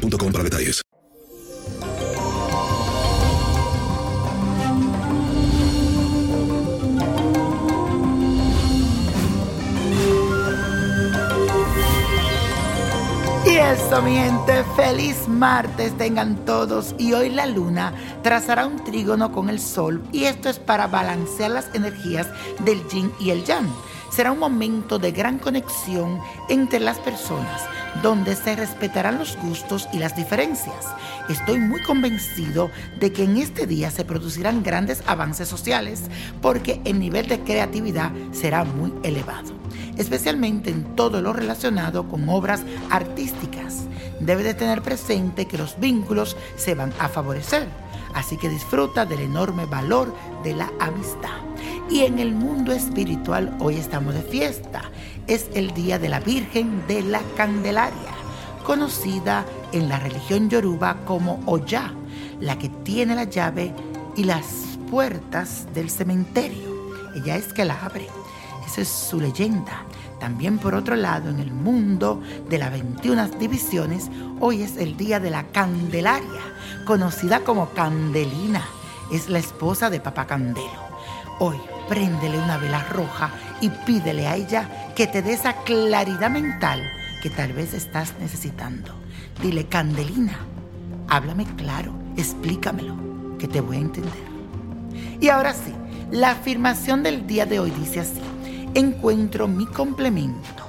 para detalles. Y eso, mi gente, feliz martes tengan todos. Y hoy la luna trazará un trígono con el sol. Y esto es para balancear las energías del yin y el yang. Será un momento de gran conexión entre las personas donde se respetarán los gustos y las diferencias. Estoy muy convencido de que en este día se producirán grandes avances sociales porque el nivel de creatividad será muy elevado, especialmente en todo lo relacionado con obras artísticas. Debe de tener presente que los vínculos se van a favorecer, así que disfruta del enorme valor de la amistad. Y en el mundo espiritual hoy estamos de fiesta es el Día de la Virgen de la Candelaria, conocida en la religión yoruba como Oya, la que tiene la llave y las puertas del cementerio. Ella es que la abre. Esa es su leyenda. También por otro lado, en el mundo de las 21 divisiones, hoy es el Día de la Candelaria, conocida como Candelina. Es la esposa de Papá Candelo. Hoy préndele una vela roja y pídele a ella que te dé esa claridad mental que tal vez estás necesitando. Dile, Candelina, háblame claro, explícamelo, que te voy a entender. Y ahora sí, la afirmación del día de hoy dice así, encuentro mi complemento.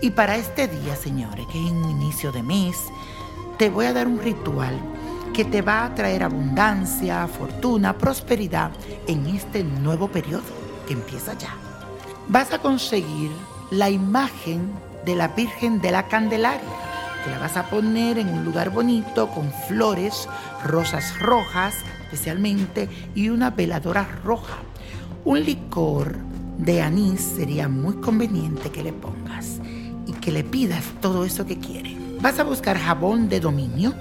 Y para este día, señores, que es un inicio de mes, te voy a dar un ritual que te va a traer abundancia, fortuna, prosperidad en este nuevo periodo que empieza ya. Vas a conseguir la imagen de la Virgen de la Candelaria, que la vas a poner en un lugar bonito con flores, rosas rojas especialmente y una veladora roja. Un licor de anís sería muy conveniente que le pongas y que le pidas todo eso que quiere. Vas a buscar jabón de dominio,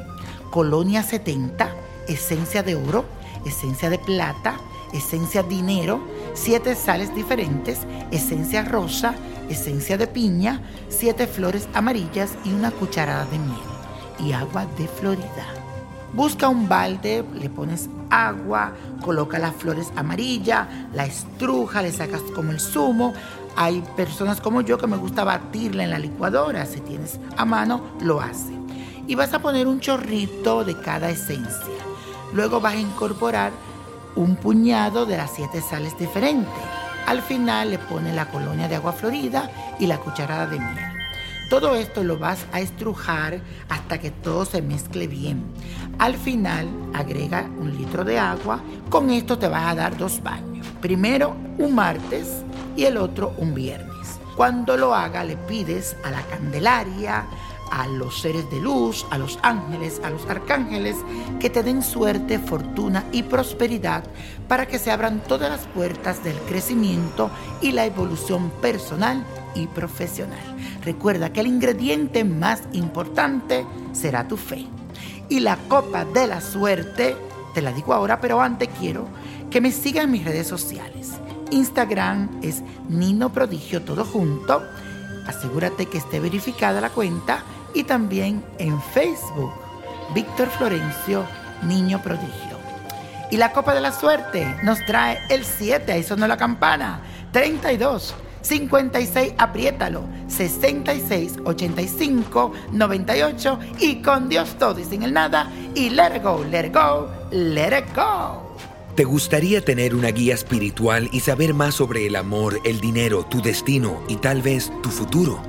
Colonia 70, esencia de oro, esencia de plata, esencia dinero, siete sales diferentes, esencia rosa, esencia de piña, siete flores amarillas y una cucharada de miel y agua de Florida. Busca un balde, le pones agua, coloca las flores amarillas, la estruja, le sacas como el zumo. Hay personas como yo que me gusta batirla en la licuadora. Si tienes a mano, lo hace y vas a poner un chorrito de cada esencia. Luego vas a incorporar un puñado de las siete sales diferentes. Al final le pones la colonia de agua florida y la cucharada de miel. Todo esto lo vas a estrujar hasta que todo se mezcle bien. Al final agrega un litro de agua. Con esto te vas a dar dos baños. Primero un martes y el otro un viernes. Cuando lo haga le pides a la Candelaria, a los seres de luz, a los ángeles, a los arcángeles, que te den suerte, fortuna y prosperidad para que se abran todas las puertas del crecimiento y la evolución personal y profesional. Recuerda que el ingrediente más importante será tu fe. Y la copa de la suerte, te la digo ahora, pero antes quiero que me sigan en mis redes sociales. Instagram es Nino Prodigio todo junto. Asegúrate que esté verificada la cuenta y también en Facebook, Víctor Florencio, Niño Prodigio. Y la Copa de la Suerte nos trae el 7, ahí sonó la campana, 32. 56, apriétalo, 66, 85, 98 y con Dios todo y sin el nada y let it go, let it go, let it go. ¿Te gustaría tener una guía espiritual y saber más sobre el amor, el dinero, tu destino y tal vez tu futuro?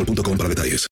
boostmobile.com para detalles.